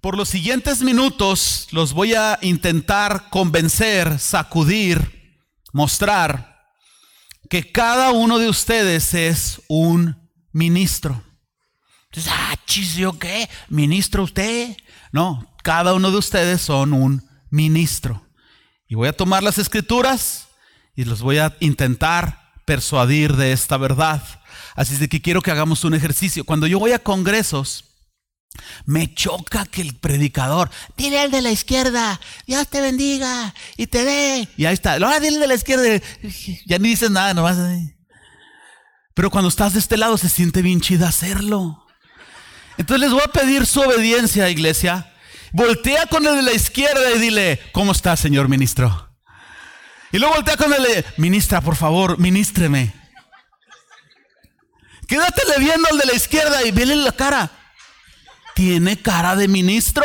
Por los siguientes minutos los voy a intentar convencer, sacudir, mostrar que cada uno de ustedes es un ministro. Entonces, ah, chis, ¿yo qué? ¿Ministro usted? No, cada uno de ustedes son un ministro. Y voy a tomar las escrituras y los voy a intentar persuadir de esta verdad. Así es de que quiero que hagamos un ejercicio. Cuando yo voy a congresos, me choca que el predicador, dile al de la izquierda, Dios te bendiga y te dé. Y ahí está, ahora dile al de la izquierda, ya ni dices nada, nomás. Pero cuando estás de este lado se siente bien chido hacerlo. Entonces les voy a pedir su obediencia, iglesia. Voltea con el de la izquierda y dile, ¿cómo está, señor ministro? Y luego voltea con el de, ministra, por favor, ministreme. Quédatele viendo al de la izquierda y vele la cara tiene cara de ministro.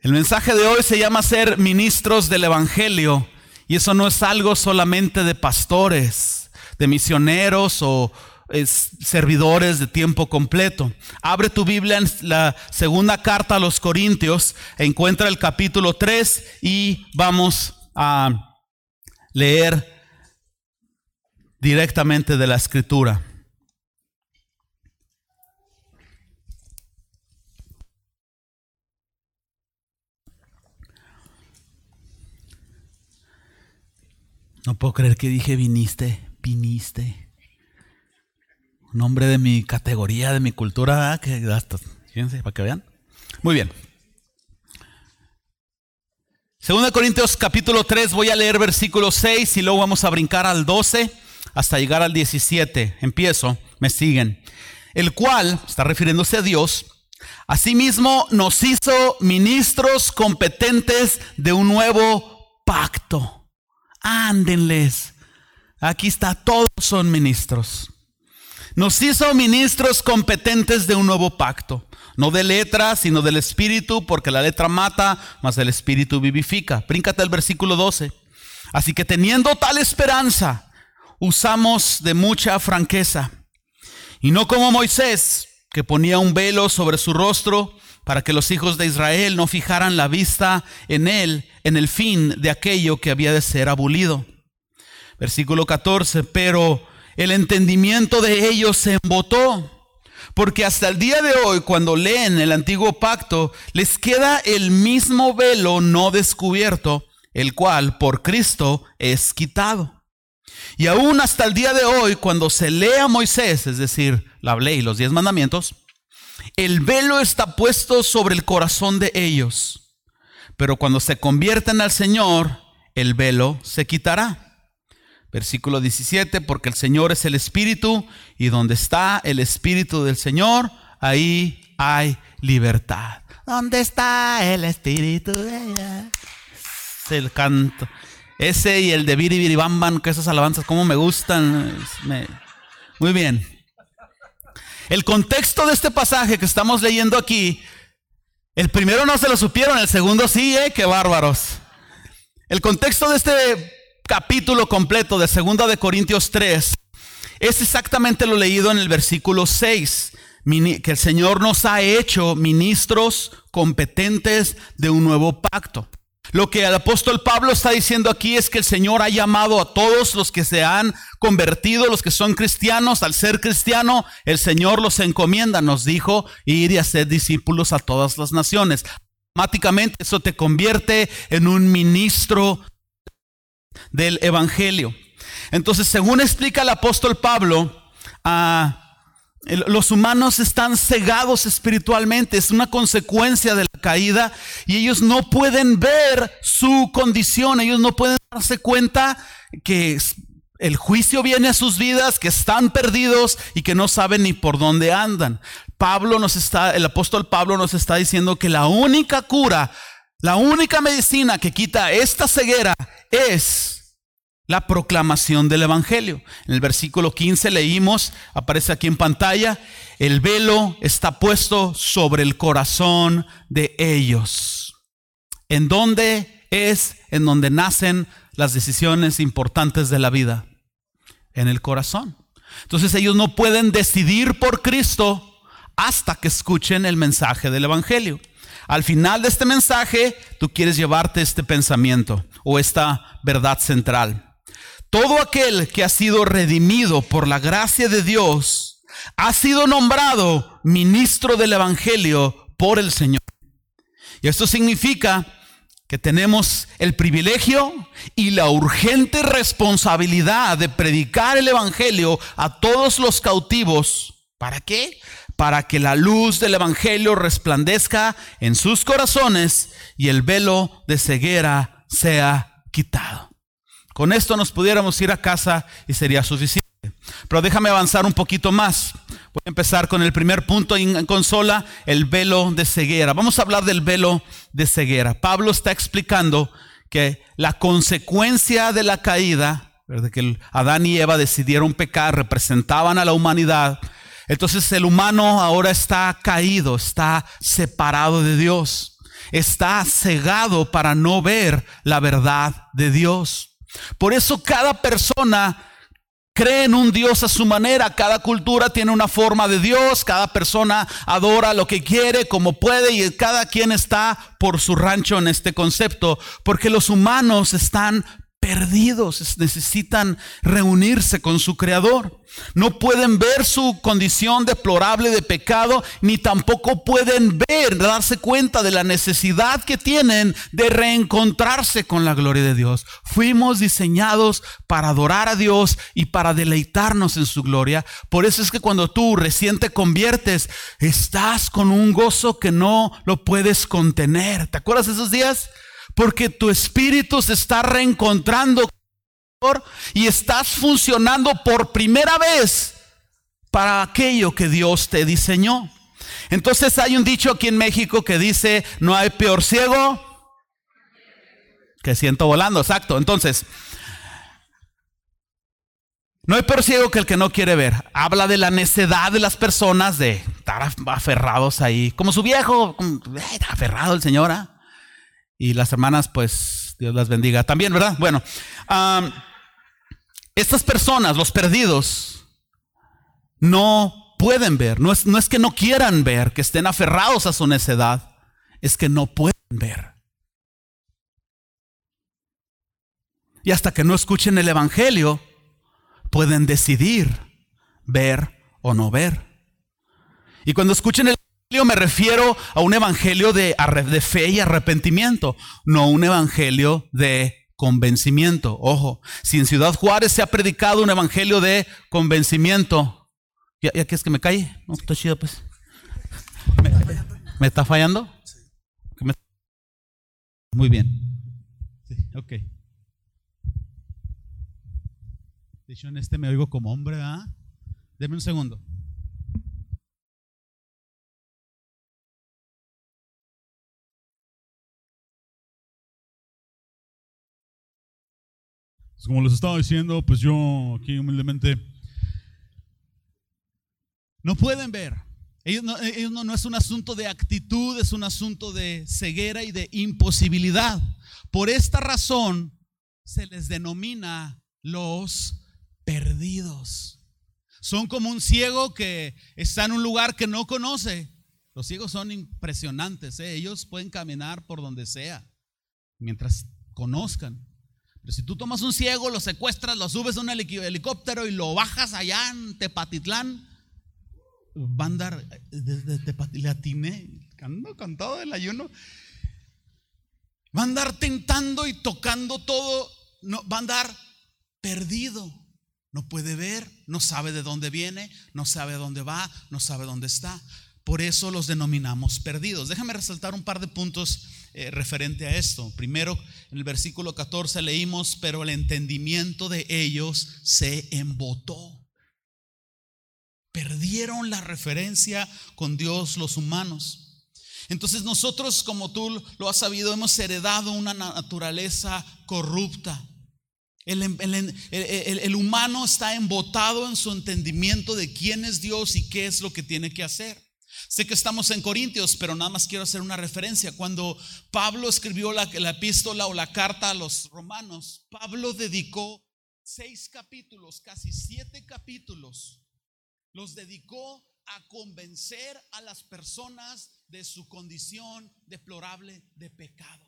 El mensaje de hoy se llama ser ministros del Evangelio. Y eso no es algo solamente de pastores, de misioneros o servidores de tiempo completo. Abre tu Biblia en la segunda carta a los Corintios, encuentra el capítulo 3 y vamos a leer directamente de la escritura. No puedo creer que dije viniste, viniste. Un hombre de mi categoría, de mi cultura, que hasta, fíjense, para que vean. Muy bien. Segunda Corintios capítulo 3, voy a leer versículo 6 y luego vamos a brincar al 12 hasta llegar al 17. Empiezo, me siguen. El cual, está refiriéndose a Dios, asimismo nos hizo ministros competentes de un nuevo pacto ándenles. Aquí está, todos son ministros. Nos hizo ministros competentes de un nuevo pacto, no de letra, sino del espíritu, porque la letra mata, mas el espíritu vivifica. Bríncate el versículo 12. Así que teniendo tal esperanza, usamos de mucha franqueza. Y no como Moisés, que ponía un velo sobre su rostro para que los hijos de Israel no fijaran la vista en él, en el fin de aquello que había de ser abolido. Versículo 14, pero el entendimiento de ellos se embotó, porque hasta el día de hoy, cuando leen el antiguo pacto, les queda el mismo velo no descubierto, el cual por Cristo es quitado. Y aún hasta el día de hoy, cuando se lee a Moisés, es decir, la ley y los diez mandamientos, el velo está puesto sobre el corazón de ellos. Pero cuando se convierten al Señor, el velo se quitará. Versículo 17, porque el Señor es el Espíritu y donde está el Espíritu del Señor, ahí hay libertad. ¿Dónde está el Espíritu de ella? el canto. Ese y el de Biri Bam que esas alabanzas como me gustan. Muy bien. El contexto de este pasaje que estamos leyendo aquí, el primero no se lo supieron, el segundo sí, ¿eh? Qué bárbaros. El contexto de este capítulo completo de Segunda de Corintios 3 es exactamente lo leído en el versículo 6, que el Señor nos ha hecho ministros competentes de un nuevo pacto. Lo que el apóstol Pablo está diciendo aquí es que el Señor ha llamado a todos los que se han convertido, los que son cristianos. Al ser cristiano, el Señor los encomienda, nos dijo, ir y hacer discípulos a todas las naciones. Automáticamente eso te convierte en un ministro del Evangelio. Entonces, según explica el apóstol Pablo, a los humanos están cegados espiritualmente, es una consecuencia de caída y ellos no pueden ver su condición, ellos no pueden darse cuenta que el juicio viene a sus vidas, que están perdidos y que no saben ni por dónde andan. Pablo nos está, el apóstol Pablo nos está diciendo que la única cura, la única medicina que quita esta ceguera es la proclamación del Evangelio. En el versículo 15 leímos, aparece aquí en pantalla, el velo está puesto sobre el corazón de ellos. ¿En dónde es en donde nacen las decisiones importantes de la vida? En el corazón. Entonces ellos no pueden decidir por Cristo hasta que escuchen el mensaje del Evangelio. Al final de este mensaje, tú quieres llevarte este pensamiento o esta verdad central. Todo aquel que ha sido redimido por la gracia de Dios ha sido nombrado ministro del Evangelio por el Señor. Y esto significa que tenemos el privilegio y la urgente responsabilidad de predicar el Evangelio a todos los cautivos. ¿Para qué? Para que la luz del Evangelio resplandezca en sus corazones y el velo de ceguera sea quitado. Con esto nos pudiéramos ir a casa y sería suficiente. Pero déjame avanzar un poquito más. Voy a empezar con el primer punto en consola, el velo de ceguera. Vamos a hablar del velo de ceguera. Pablo está explicando que la consecuencia de la caída, de que Adán y Eva decidieron pecar, representaban a la humanidad. Entonces el humano ahora está caído, está separado de Dios, está cegado para no ver la verdad de Dios. Por eso cada persona cree en un Dios a su manera. Cada cultura tiene una forma de Dios, cada persona adora lo que quiere, como puede, y cada quien está por su rancho en este concepto, porque los humanos están perdidos, necesitan reunirse con su creador. No pueden ver su condición deplorable de pecado, ni tampoco pueden ver, darse cuenta de la necesidad que tienen de reencontrarse con la gloria de Dios. Fuimos diseñados para adorar a Dios y para deleitarnos en su gloria. Por eso es que cuando tú recién te conviertes, estás con un gozo que no lo puedes contener. ¿Te acuerdas de esos días? Porque tu espíritu se está reencontrando y estás funcionando por primera vez para aquello que Dios te diseñó. Entonces hay un dicho aquí en México que dice, no hay peor ciego que siento volando, exacto. Entonces, no hay peor ciego que el que no quiere ver. Habla de la necedad de las personas de estar aferrados ahí, como su viejo, aferrado el señor. ¿ah? Y las hermanas, pues Dios las bendiga también, ¿verdad? Bueno, estas personas, los perdidos, no pueden ver. No es, no es que no quieran ver, que estén aferrados a su necedad, es que no pueden ver. Y hasta que no escuchen el Evangelio, pueden decidir ver o no ver. Y cuando escuchen el me refiero a un evangelio de, fe y arrepentimiento, no un evangelio de convencimiento. Ojo, si en Ciudad Juárez se ha predicado un evangelio de convencimiento, ¿ya, ya que es que me cae? No, está chido pues. ¿Me, está fallando? Muy bien. Sí, ok. De hecho, en este me oigo como hombre, ¿ah? Deme un segundo. Como les estaba diciendo, pues yo aquí humildemente no pueden ver. Ellos, no, es un asunto de actitud, es un asunto de ceguera y de imposibilidad. Por esta razón se les denomina los perdidos. Son como un ciego que está en un lugar que no conoce. Los ciegos son impresionantes, ¿eh? ellos pueden caminar por donde sea mientras conozcan. Pero si tú tomas un ciego, lo secuestras, lo subes a un helicóptero y lo bajas allá en Tepatitlán, va a andar desde Tepatitlán, ando con todo el ayuno, va a andar tentando y tocando todo, no, va a andar perdido. No puede ver, no sabe de dónde viene, no sabe dónde va, no sabe dónde está. Por eso los denominamos perdidos. Déjame resaltar un par de puntos eh, referente a esto. Primero, en el versículo 14 leímos, pero el entendimiento de ellos se embotó. Perdieron la referencia con Dios los humanos. Entonces nosotros, como tú lo has sabido, hemos heredado una naturaleza corrupta. El, el, humano está embotado en su entendimiento de quién es Dios y qué es lo que tiene que hacer. Sé que estamos en Corintios, pero nada más quiero hacer una referencia. Cuando Pablo escribió la, epístola o la carta a los romanos, Pablo dedicó seis capítulos, casi siete capítulos, los dedicó a convencer a las personas de su condición deplorable de pecado.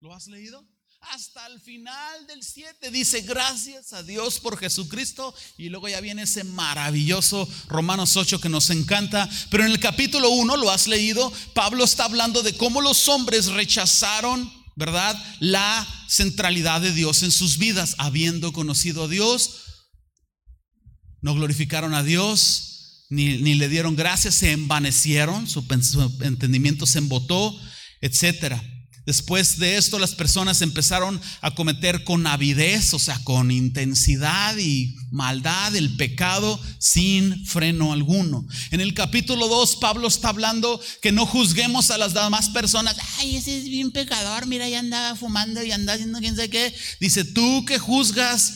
¿Lo has leído? Hasta el final del 7 dice gracias a Dios por Jesucristo y luego ya viene ese maravilloso Romanos 8 que nos encanta. Pero en el capítulo 1, lo has leído, Pablo está hablando de cómo los hombres rechazaron, ¿verdad? La centralidad de Dios en sus vidas, habiendo conocido a Dios, no glorificaron a Dios, ni, ni le dieron gracias, se envanecieron, su, su entendimiento se embotó, etcétera. Después de esto las personas empezaron a cometer con avidez, o sea, con intensidad y maldad el pecado sin freno alguno. En el capítulo 2 Pablo está hablando que no juzguemos a las demás personas. Ay, ese es bien pecador, mira, ya andaba fumando y anda haciendo quién sé qué. Dice, tú que juzgas,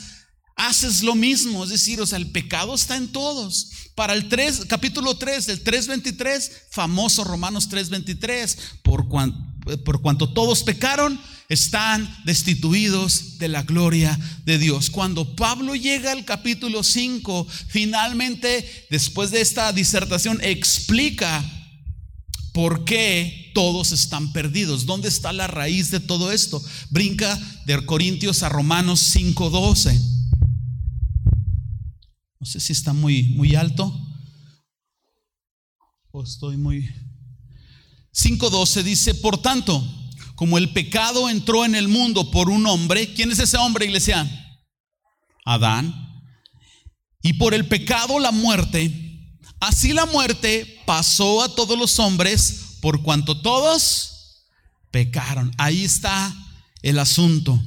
haces lo mismo. Es decir, o sea, el pecado está en todos. Para el 3, capítulo 3, el 3.23, famoso Romanos 3.23, por cuanto por cuanto todos pecaron, están destituidos de la gloria de Dios. Cuando Pablo llega al capítulo 5, finalmente, después de esta disertación, explica por qué todos están perdidos. ¿Dónde está la raíz de todo esto? Brinca de Corintios a Romanos 5:12. No sé si está muy, muy alto o estoy muy... 5.12 dice, por tanto, como el pecado entró en el mundo por un hombre, ¿quién es ese hombre, iglesia? Adán. Y por el pecado la muerte, así la muerte pasó a todos los hombres por cuanto todos pecaron. Ahí está el asunto.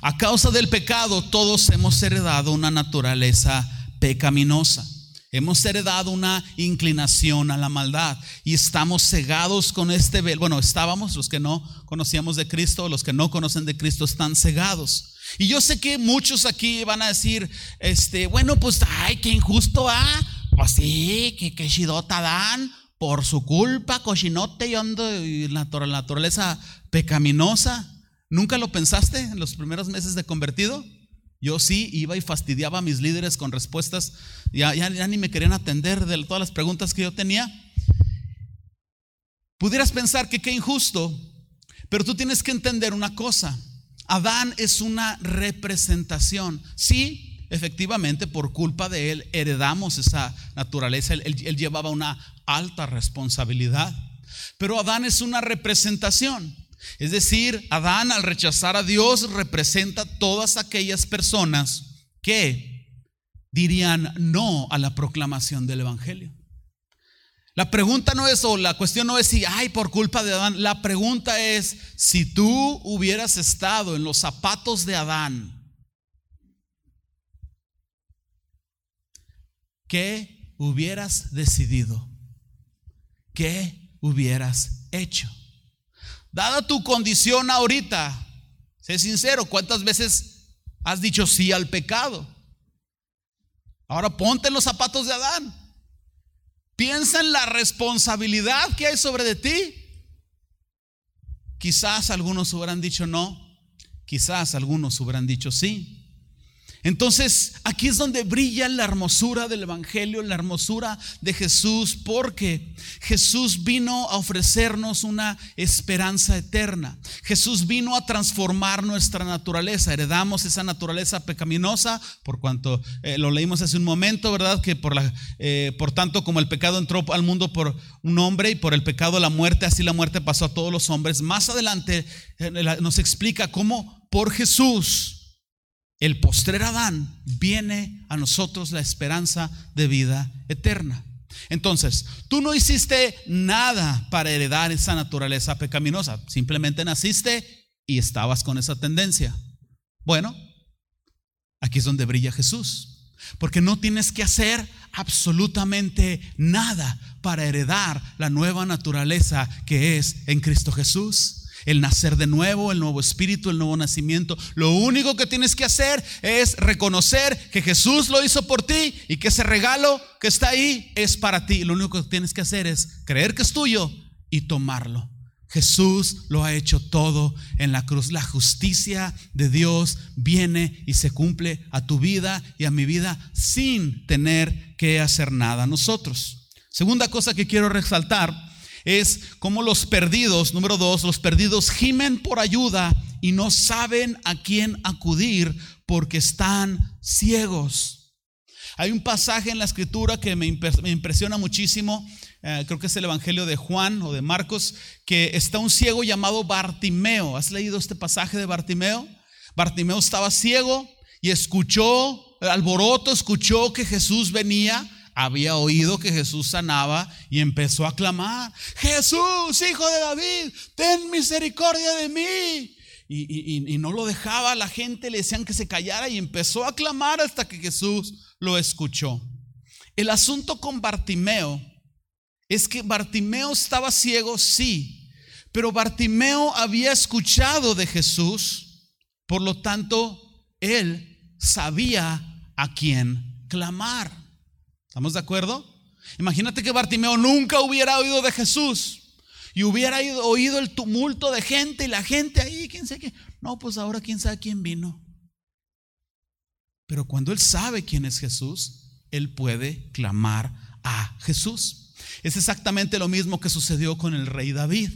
A causa del pecado todos hemos heredado una naturaleza pecaminosa. Hemos heredado una inclinación a la maldad y estamos cegados con este velo. Bueno, estábamos, los que no conocíamos de Cristo, los que no conocen de Cristo están cegados. Y yo sé que muchos aquí van a decir, este, bueno, pues, ay, qué injusto, ah, pues sí, que, shidota dan, por su culpa, cochinote y ando y la naturaleza pecaminosa. ¿Nunca lo pensaste en los primeros meses de convertido? Yo sí iba y fastidiaba a mis líderes con respuestas, ya, ya, ni me querían atender de todas las preguntas que yo tenía. Pudieras pensar que qué injusto, pero tú tienes que entender una cosa. Adán es una representación. Sí, efectivamente, por culpa de él heredamos esa naturaleza. Él, él llevaba una alta responsabilidad. Pero Adán es una representación. Es decir, Adán al rechazar a Dios representa todas aquellas personas que dirían no a la proclamación del Evangelio. La pregunta no es, o la cuestión no es si, ay, por culpa de Adán. La pregunta es, si tú hubieras estado en los zapatos de Adán, ¿qué hubieras decidido? ¿Qué hubieras hecho? Dada tu condición ahorita, sé sincero, ¿cuántas veces has dicho sí al pecado? Ahora ponte en los zapatos de Adán. Piensa en la responsabilidad que hay sobre de ti. Quizás algunos hubieran dicho no, quizás algunos hubieran dicho sí. Entonces, aquí es donde brilla la hermosura del Evangelio, la hermosura de Jesús, porque Jesús vino a ofrecernos una esperanza eterna. Jesús vino a transformar nuestra naturaleza. Heredamos esa naturaleza pecaminosa, por cuanto eh, lo leímos hace un momento, ¿verdad? Que por, la, eh, por tanto, como el pecado entró al mundo por un hombre y por el pecado la muerte, así la muerte pasó a todos los hombres. Más adelante eh, nos explica cómo por Jesús el postrer Adán, viene a nosotros la esperanza de vida eterna. Entonces, tú no hiciste nada para heredar esa naturaleza pecaminosa, simplemente naciste y estabas con esa tendencia. Bueno, aquí es donde brilla Jesús, porque no tienes que hacer absolutamente nada para heredar la nueva naturaleza que es en Cristo Jesús el nacer de nuevo, el nuevo espíritu, el nuevo nacimiento. Lo único que tienes que hacer es reconocer que Jesús lo hizo por ti y que ese regalo que está ahí es para ti. Lo único que tienes que hacer es creer que es tuyo y tomarlo. Jesús lo ha hecho todo en la cruz. La justicia de Dios viene y se cumple a tu vida y a mi vida sin tener que hacer nada nosotros. Segunda cosa que quiero resaltar es cómo los perdidos, número dos, los perdidos gimen por ayuda y no saben a quién acudir porque están ciegos. Hay un pasaje en la escritura que me, impresiona muchísimo, eh, creo que es el Evangelio de Juan o de Marcos, que está un ciego llamado Bartimeo. ¿Has leído este pasaje de Bartimeo? Bartimeo estaba ciego y escuchó alboroto, escuchó que Jesús venía había oído que Jesús sanaba y empezó a clamar, Jesús, hijo de David, ten misericordia de mí. Y, no lo dejaba, la gente le decían que se callara y empezó a clamar hasta que Jesús lo escuchó. El asunto con Bartimeo es que Bartimeo estaba ciego, sí, pero Bartimeo había escuchado de Jesús, por lo tanto, él sabía a quién clamar. ¿Estamos de acuerdo? Imagínate que Bartimeo nunca hubiera oído de Jesús y hubiera oído el tumulto de gente y la gente ahí, quién sabe qué. No, pues ahora quién sabe quién vino. Pero cuando él sabe quién es Jesús, él puede clamar a Jesús. Es exactamente lo mismo que sucedió con el rey David.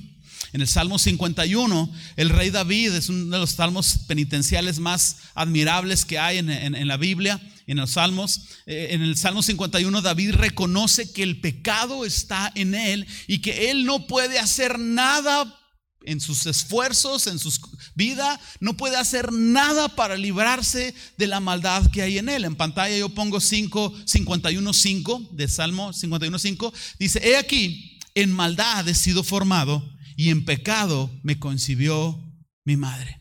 En el Salmo 51, el rey David es uno de los salmos penitenciales más admirables que hay en, la Biblia, en los salmos. Eh, en el Salmo 51, David reconoce que el pecado está en él y que él no puede hacer nada en sus esfuerzos, en su vida, no puede hacer nada para librarse de la maldad que hay en él. En pantalla yo pongo 5, 51.5 de Salmo 51.5. Dice, he aquí, en maldad he sido formado y en pecado me concibió mi madre.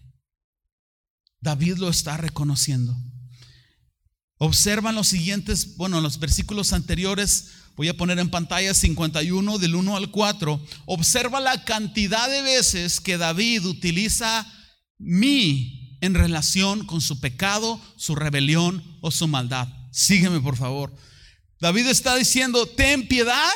David lo está reconociendo. Observan los siguientes, bueno, los versículos anteriores, voy a poner en pantalla 51 del 1 al 4. Observa la cantidad de veces que David utiliza mi en relación con su pecado, su rebelión o su maldad. Sígueme, por favor. David está diciendo, ten piedad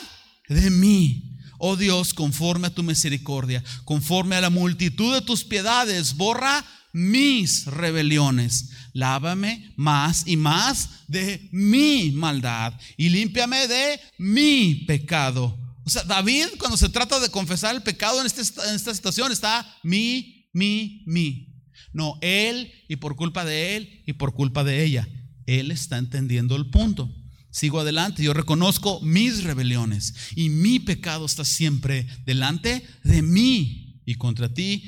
de mí Oh Dios, conforme a tu misericordia, conforme a la multitud de tus piedades, borra mis rebeliones. Lávame más y más de mi maldad y límpiame de mi pecado. O sea, David cuando se trata de confesar el pecado en, este, en esta situación está mi, mi, mi. No, él y por culpa de él y por culpa de ella. Él está entendiendo el punto. Sigo adelante, yo reconozco mis rebeliones y mi pecado está siempre delante de mí y contra ti.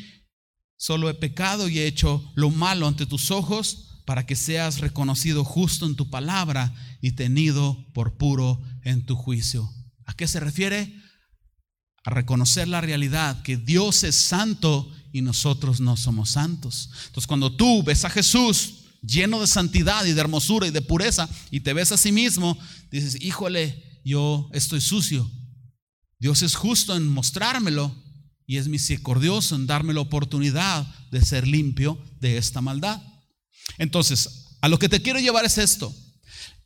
Solo he pecado y he hecho lo malo ante tus ojos para que seas reconocido justo en tu palabra y tenido por puro en tu juicio. ¿A qué se refiere? A reconocer la realidad que Dios es santo y nosotros no somos santos. Entonces cuando tú ves a Jesús, lleno de santidad y de hermosura y de pureza, y te ves a sí mismo, dices, híjole, yo estoy sucio. Dios es justo en mostrármelo y es misericordioso en darme la oportunidad de ser limpio de esta maldad. Entonces, a lo que te quiero llevar es esto.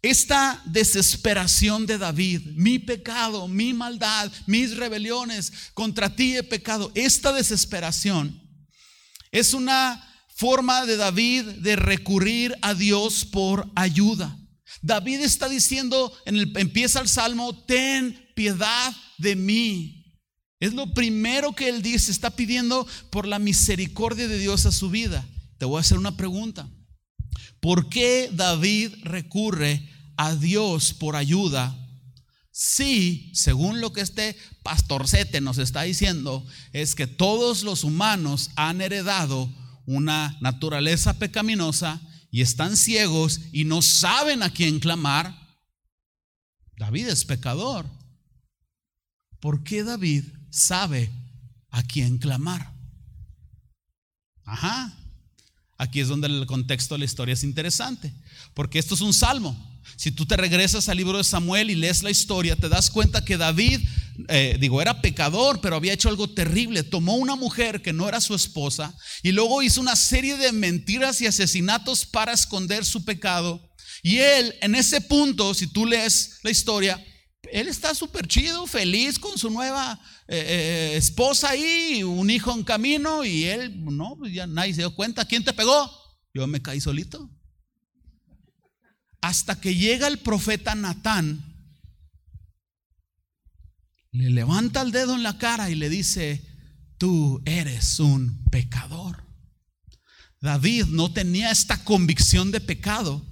Esta desesperación de David, mi pecado, mi maldad, mis rebeliones, contra ti he pecado, esta desesperación es una forma de David de recurrir a Dios por ayuda. David está diciendo, en el, empieza el salmo, ten piedad de mí. Es lo primero que él dice, está pidiendo por la misericordia de Dios a su vida. Te voy a hacer una pregunta. ¿Por qué David recurre a Dios por ayuda si, según lo que este pastorcete nos está diciendo, es que todos los humanos han heredado una naturaleza pecaminosa y están ciegos y no saben a quién clamar, David es pecador. ¿Por qué David sabe a quién clamar? Ajá. Aquí es donde el contexto de la historia es interesante, porque esto es un salmo. Si tú te regresas al libro de Samuel y lees la historia, te das cuenta que David, eh, digo, era pecador, pero había hecho algo terrible. Tomó una mujer que no era su esposa y luego hizo una serie de mentiras y asesinatos para esconder su pecado. Y él, en ese punto, si tú lees la historia, él está súper chido, feliz con su nueva eh, eh, esposa ahí, un hijo en camino, y él, no, pues ya nadie se dio cuenta. ¿Quién te pegó? Yo me caí solito hasta que llega el profeta Natán le levanta el dedo en la cara y le dice, tú eres un pecador. David no tenía esta convicción de pecado,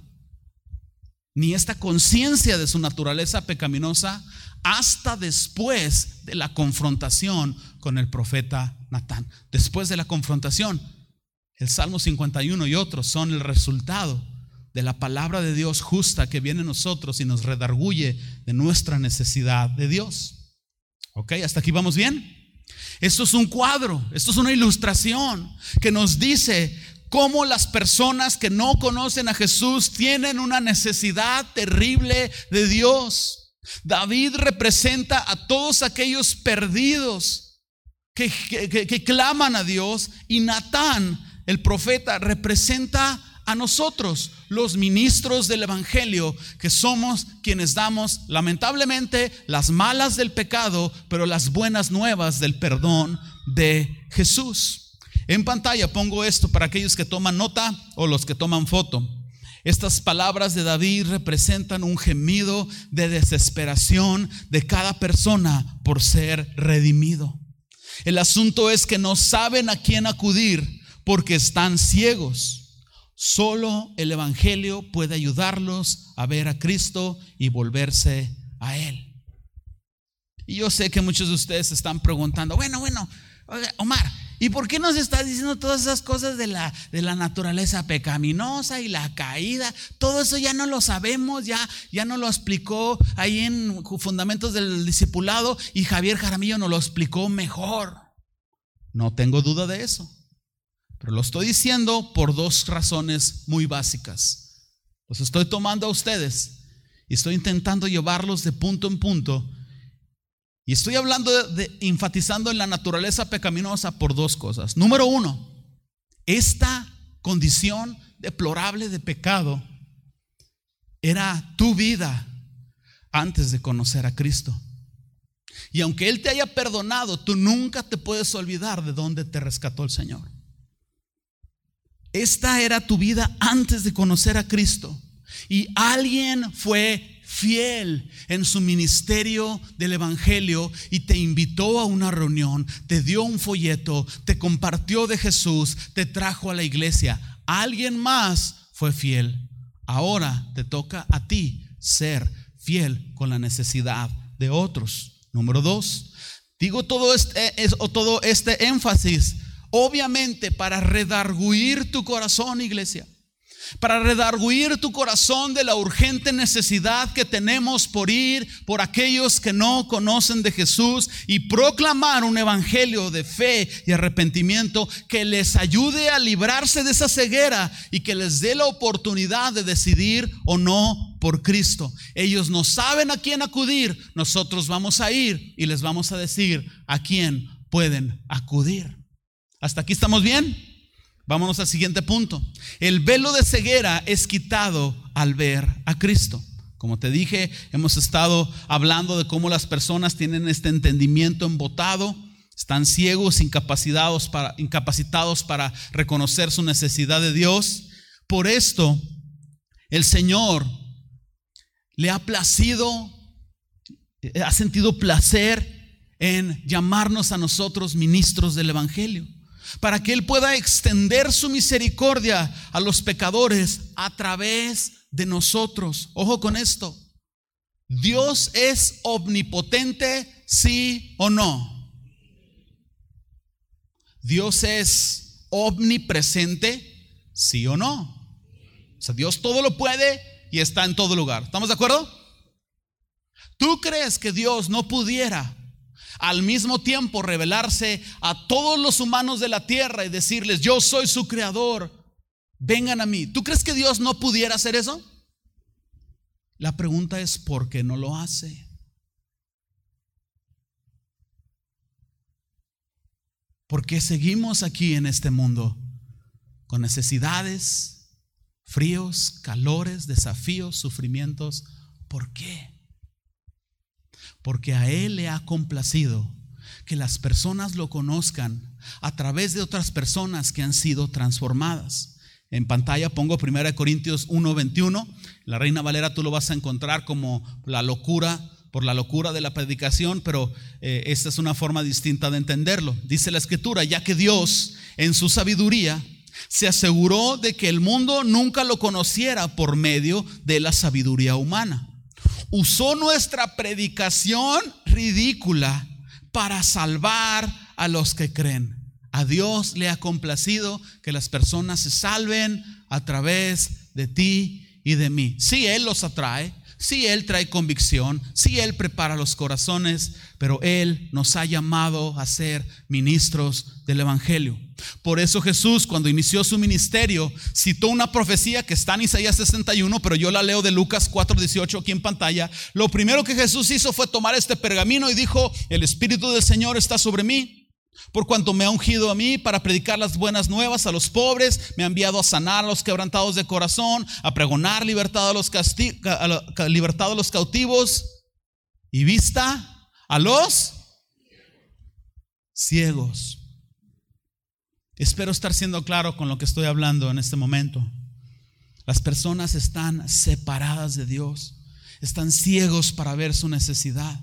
ni esta conciencia de su naturaleza pecaminosa hasta después de la confrontación con el profeta Natán. Después de la confrontación, el Salmo 51 y otros son el resultado de la palabra de Dios justa que viene a nosotros y nos redarguye de nuestra necesidad de Dios. ¿Ok? ¿Hasta aquí vamos bien? Esto es un cuadro, esto es una ilustración que nos dice cómo las personas que no conocen a Jesús tienen una necesidad terrible de Dios. David representa a todos aquellos perdidos que, que, claman a Dios y Natán, el profeta, representa a nosotros, los ministros del Evangelio, que somos quienes damos lamentablemente las malas del pecado, pero las buenas nuevas del perdón de Jesús. En pantalla pongo esto para aquellos que toman nota o los que toman foto. Estas palabras de David representan un gemido de desesperación de cada persona por ser redimido. El asunto es que no saben a quién acudir porque están ciegos. Solo el Evangelio puede ayudarlos a ver a Cristo y volverse a Él. Y yo sé que muchos de ustedes están preguntando, bueno, bueno, Omar, ¿Y por qué nos está diciendo todas esas cosas de la, de la naturaleza pecaminosa y la caída? Todo eso ya no lo sabemos, ya, ya no lo explicó ahí en Fundamentos del Discipulado y Javier Jaramillo nos lo explicó mejor. No tengo duda de eso. Pero lo estoy diciendo por dos razones muy básicas. Los estoy tomando a ustedes y estoy intentando llevarlos de punto en punto y estoy hablando de, enfatizando en la naturaleza pecaminosa por dos cosas. Número uno, esta condición deplorable de pecado era tu vida antes de conocer a Cristo. Y aunque Él te haya perdonado, tú nunca te puedes olvidar de dónde te rescató el Señor. Esta era tu vida antes de conocer a Cristo. Y alguien fue fiel en su ministerio del Evangelio y te invitó a una reunión, te dio un folleto, te compartió de Jesús, te trajo a la iglesia. Alguien más fue fiel. Ahora te toca a ti ser fiel con la necesidad de otros. Número dos, digo todo este, todo este énfasis, obviamente para redarguir tu corazón, iglesia para redarguir tu corazón de la urgente necesidad que tenemos por ir por aquellos que no conocen de Jesús y proclamar un evangelio de fe y arrepentimiento que les ayude a librarse de esa ceguera y que les dé la oportunidad de decidir o no por Cristo. Ellos no saben a quién acudir, nosotros vamos a ir y les vamos a decir a quién pueden acudir. ¿Hasta aquí estamos bien? Vámonos al siguiente punto. El velo de ceguera es quitado al ver a Cristo. Como te dije, hemos estado hablando de cómo las personas tienen este entendimiento embotado, están ciegos, incapacitados para, incapacitados para reconocer su necesidad de Dios. Por esto, el Señor le ha placido, ha sentido placer en llamarnos a nosotros ministros del Evangelio para que Él pueda extender su misericordia a los pecadores a través de nosotros. Ojo con esto. Dios es omnipotente, sí o no. Dios es omnipresente, sí o no. O sea, Dios todo lo puede y está en todo lugar. ¿Estamos de acuerdo? ¿Tú crees que Dios no pudiera al mismo tiempo revelarse a todos los humanos de la tierra y decirles, yo soy su creador, vengan a mí. ¿Tú crees que Dios no pudiera hacer eso? La pregunta es, ¿por qué no lo hace? ¿Por qué seguimos aquí en este mundo con necesidades, fríos, calores, desafíos, sufrimientos? ¿Por qué? Porque a Él le ha complacido que las personas lo conozcan a través de otras personas que han sido transformadas. En pantalla pongo 1 Corintios 1:21. La Reina Valera tú lo vas a encontrar como la locura por la locura de la predicación, pero eh, esta es una forma distinta de entenderlo. Dice la escritura, ya que Dios en su sabiduría se aseguró de que el mundo nunca lo conociera por medio de la sabiduría humana. Usó nuestra predicación ridícula para salvar a los que creen. A Dios le ha complacido que las personas se salven a través de ti y de mí. Si Él los atrae, si Él trae convicción, si Él prepara los corazones, pero Él nos ha llamado a ser ministros del Evangelio. Por eso Jesús, cuando inició su ministerio, citó una profecía que está en Isaías 61, pero yo la leo de Lucas 4:18 aquí en pantalla. Lo primero que Jesús hizo fue tomar este pergamino y dijo, el Espíritu del Señor está sobre mí por cuanto me ha ungido a mí para predicar las buenas nuevas a los pobres, me ha enviado a sanar a los quebrantados de corazón, a pregonar libertad a los, libertad a los cautivos y vista a los ciegos. Espero estar siendo claro con lo que estoy hablando en este momento. Las personas están separadas de Dios, están ciegos para ver su necesidad.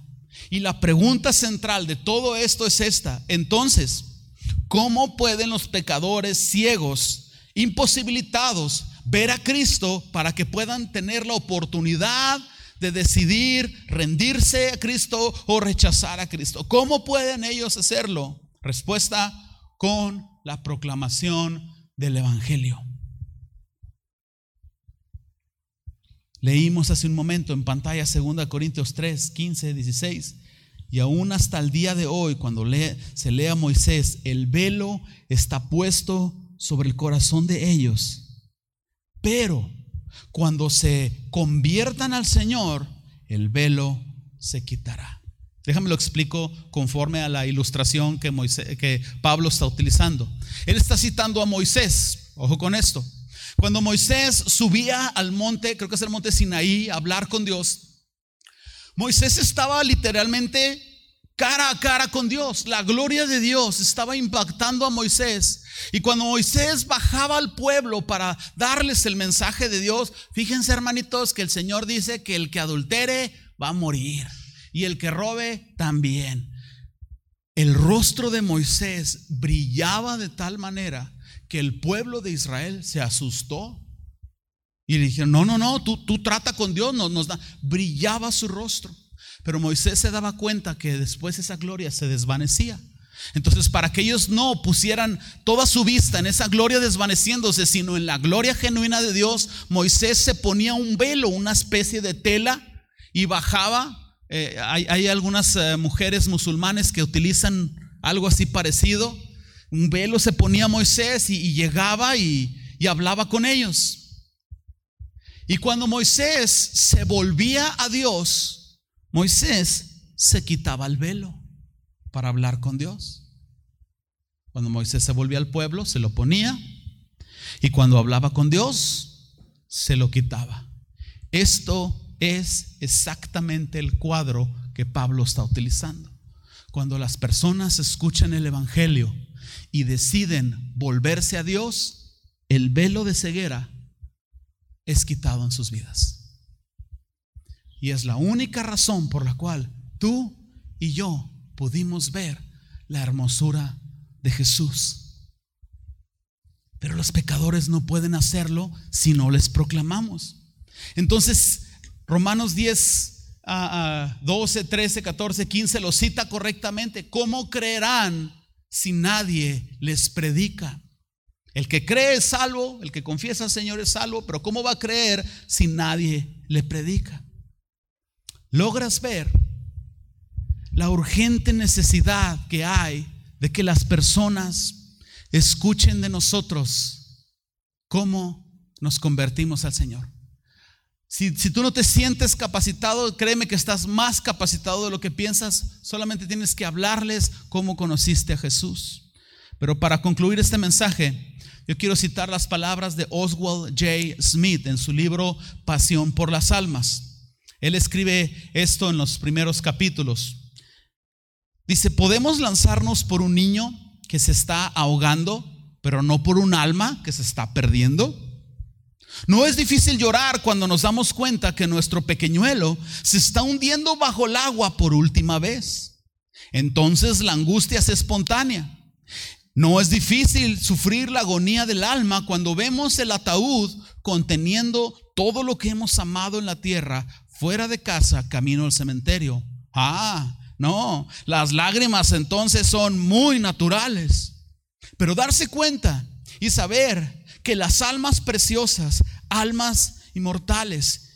Y la pregunta central de todo esto es esta. Entonces, ¿cómo pueden los pecadores ciegos, imposibilitados, ver a Cristo para que puedan tener la oportunidad de decidir rendirse a Cristo o rechazar a Cristo? ¿Cómo pueden ellos hacerlo? Respuesta con la proclamación del Evangelio. Leímos hace un momento en pantalla 2 Corintios 3, 15, 16. Y aún hasta el día de hoy, cuando se lee a Moisés, el velo está puesto sobre el corazón de ellos. Pero cuando se conviertan al Señor, el velo se quitará. Déjame lo explico conforme a la ilustración que, que Pablo está utilizando. Él está citando a Moisés. Ojo con esto. Cuando Moisés subía al monte, creo que es el monte Sinaí, a hablar con Dios, Moisés estaba literalmente cara a cara con Dios. La gloria de Dios estaba impactando a Moisés. Y cuando Moisés bajaba al pueblo para darles el mensaje de Dios, fíjense hermanitos que el Señor dice que el que adultere va a morir y el que robe también. El rostro de Moisés brillaba de tal manera que el pueblo de Israel se asustó y le dijeron, no, no, no, tú, tú trata con Dios, nos, nos da. Brillaba su rostro. Pero Moisés se daba cuenta que después esa gloria se desvanecía. Entonces, para que ellos no pusieran toda su vista en esa gloria desvaneciéndose, sino en la gloria genuina de Dios, Moisés se ponía un velo, una especie de tela, y bajaba. Eh, hay, algunas eh, mujeres musulmanes que utilizan algo así parecido un velo se ponía Moisés y, llegaba y, y hablaba con ellos. Y cuando Moisés se volvía a Dios, Moisés se quitaba el velo para hablar con Dios. Cuando Moisés se volvía al pueblo, se lo ponía. Y cuando hablaba con Dios, se lo quitaba. Esto es exactamente el cuadro que Pablo está utilizando. Cuando las personas escuchan el Evangelio, y deciden volverse a Dios, el velo de ceguera es quitado en sus vidas. Y es la única razón por la cual tú y yo pudimos ver la hermosura de Jesús. Pero los pecadores no pueden hacerlo si no les proclamamos. Entonces, Romanos 10, 12, 13, 14, 15 lo cita correctamente. ¿Cómo creerán si nadie les predica? El que cree es salvo, el que confiesa al Señor es salvo, pero ¿cómo va a creer si nadie le predica? ¿Logras ver la urgente necesidad que hay de que las personas escuchen de nosotros cómo nos convertimos al Señor? Si, tú no te sientes capacitado, créeme que estás más capacitado de lo que piensas. Solamente tienes que hablarles cómo conociste a Jesús. Pero para concluir este mensaje, yo quiero citar las palabras de Oswald J. Smith en su libro Pasión por las Almas. Él escribe esto en los primeros capítulos. Dice, podemos lanzarnos por un niño que se está ahogando, pero no por un alma que se está perdiendo. No es difícil llorar cuando nos damos cuenta que nuestro pequeñuelo se está hundiendo bajo el agua por última vez. Entonces la angustia es espontánea. No es difícil sufrir la agonía del alma cuando vemos el ataúd conteniendo todo lo que hemos amado en la tierra fuera de casa, camino al cementerio. Ah, no, las lágrimas entonces son muy naturales. Pero darse cuenta y saber que las almas preciosas, almas inmortales,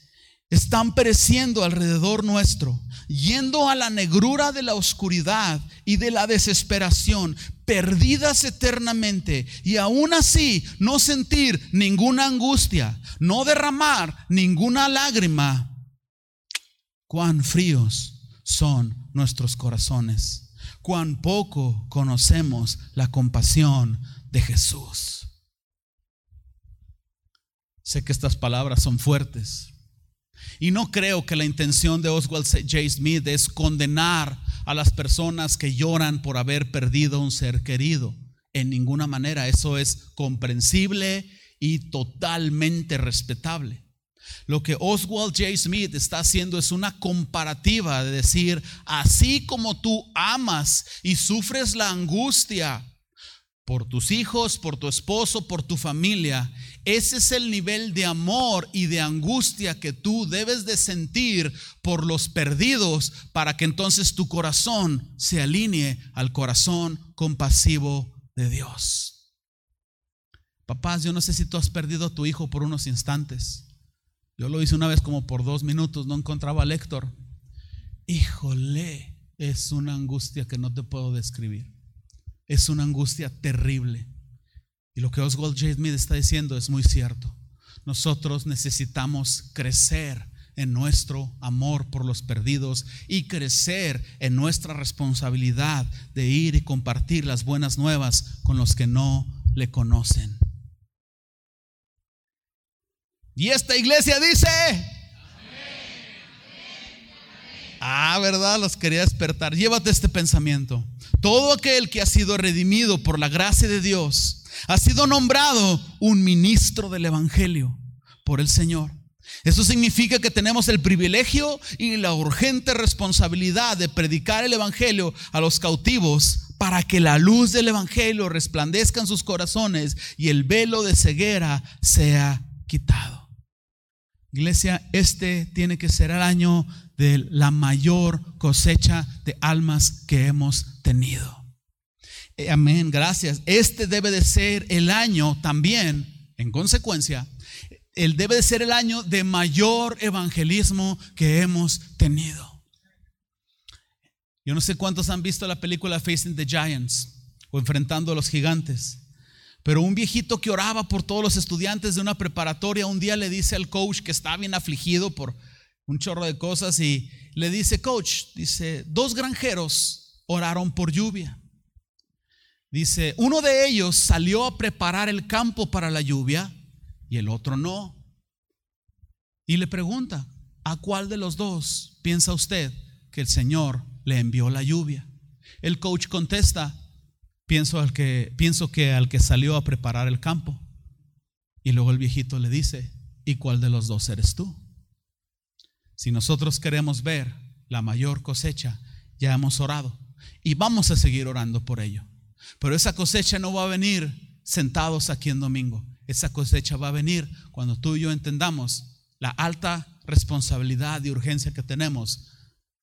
están pereciendo alrededor nuestro, yendo a la negrura de la oscuridad y de la desesperación, perdidas eternamente, y aún así no sentir ninguna angustia, no derramar ninguna lágrima. Cuán fríos son nuestros corazones, cuán poco conocemos la compasión de Jesús. Sé que estas palabras son fuertes. Y no creo que la intención de Oswald J. Smith es condenar a las personas que lloran por haber perdido un ser querido. En ninguna manera. Eso es comprensible y totalmente respetable. Lo que Oswald J. Smith está haciendo es una comparativa de decir, así como tú amas y sufres la angustia por tus hijos, por tu esposo, por tu familia, ese es el nivel de amor y de angustia que tú debes de sentir por los perdidos para que entonces tu corazón se alinee al corazón compasivo de Dios. Papás, yo no sé si tú has perdido a tu hijo por unos instantes. Yo lo hice una vez como por dos minutos, no encontraba a Héctor. Híjole, es una angustia que no te puedo describir. Es una angustia terrible. Y lo que Oswald J. Smith está diciendo es muy cierto. Nosotros necesitamos crecer en nuestro amor por los perdidos y crecer en nuestra responsabilidad de ir y compartir las buenas nuevas con los que no le conocen. Y esta iglesia dice, ah, ¿verdad? Los quería despertar. Llévate este pensamiento. Todo aquel que ha sido redimido por la gracia de Dios ha sido nombrado un ministro del Evangelio por el Señor. Eso significa que tenemos el privilegio y la urgente responsabilidad de predicar el Evangelio a los cautivos para que la luz del Evangelio resplandezca en sus corazones y el velo de ceguera sea quitado. Iglesia, este tiene que ser el año de la mayor cosecha de almas que hemos tenido. Eh, amén, gracias. Este debe de ser el año también, en consecuencia, el debe de ser el año de mayor evangelismo que hemos tenido. Yo no sé cuántos han visto la película Facing the Giants o Enfrentando a los Gigantes. Pero un viejito que oraba por todos los estudiantes de una preparatoria un día le dice al coach que está bien afligido por un chorro de cosas y le dice, coach, dice, dos granjeros oraron por lluvia. Dice, uno de ellos salió a preparar el campo para la lluvia y el otro no. Y le pregunta, ¿a cuál de los dos piensa usted que el Señor le envió la lluvia? El coach contesta, Pienso, al que, pienso que al que salió a preparar el campo. Y luego el viejito le dice, ¿y cuál de los dos eres tú? Si nosotros queremos ver la mayor cosecha, ya hemos orado y vamos a seguir orando por ello. Pero esa cosecha no va a venir sentados aquí en domingo. Esa cosecha va a venir cuando tú y yo entendamos la alta responsabilidad y urgencia que tenemos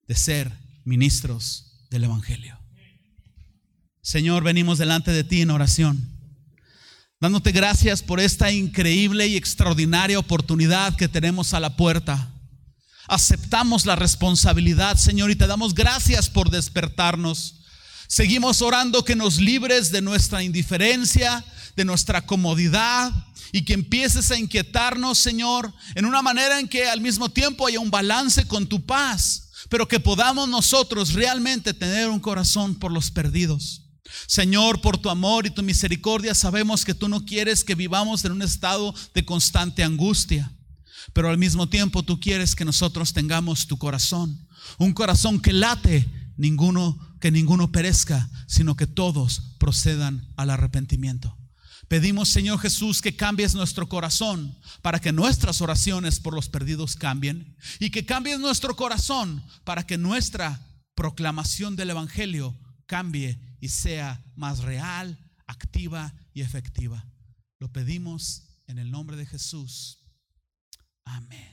de ser ministros del Evangelio. Señor, venimos delante de ti en oración, dándote gracias por esta increíble y extraordinaria oportunidad que tenemos a la puerta. Aceptamos la responsabilidad, Señor, y te damos gracias por despertarnos. Seguimos orando que nos libres de nuestra indiferencia, de nuestra comodidad y que empieces a inquietarnos, Señor, en una manera en que al mismo tiempo haya un balance con tu paz, pero que podamos nosotros realmente tener un corazón por los perdidos. Señor, por tu amor y tu misericordia, sabemos que tú no quieres que vivamos en un estado de constante angustia, pero al mismo tiempo tú quieres que nosotros tengamos tu corazón, un corazón que late, ninguno que ninguno perezca, sino que todos procedan al arrepentimiento. Pedimos, Señor Jesús, que cambies nuestro corazón para que nuestras oraciones por los perdidos cambien y que cambies nuestro corazón para que nuestra proclamación del Evangelio cambie y sea más real, activa y efectiva. Lo pedimos en el nombre de Jesús. Amén.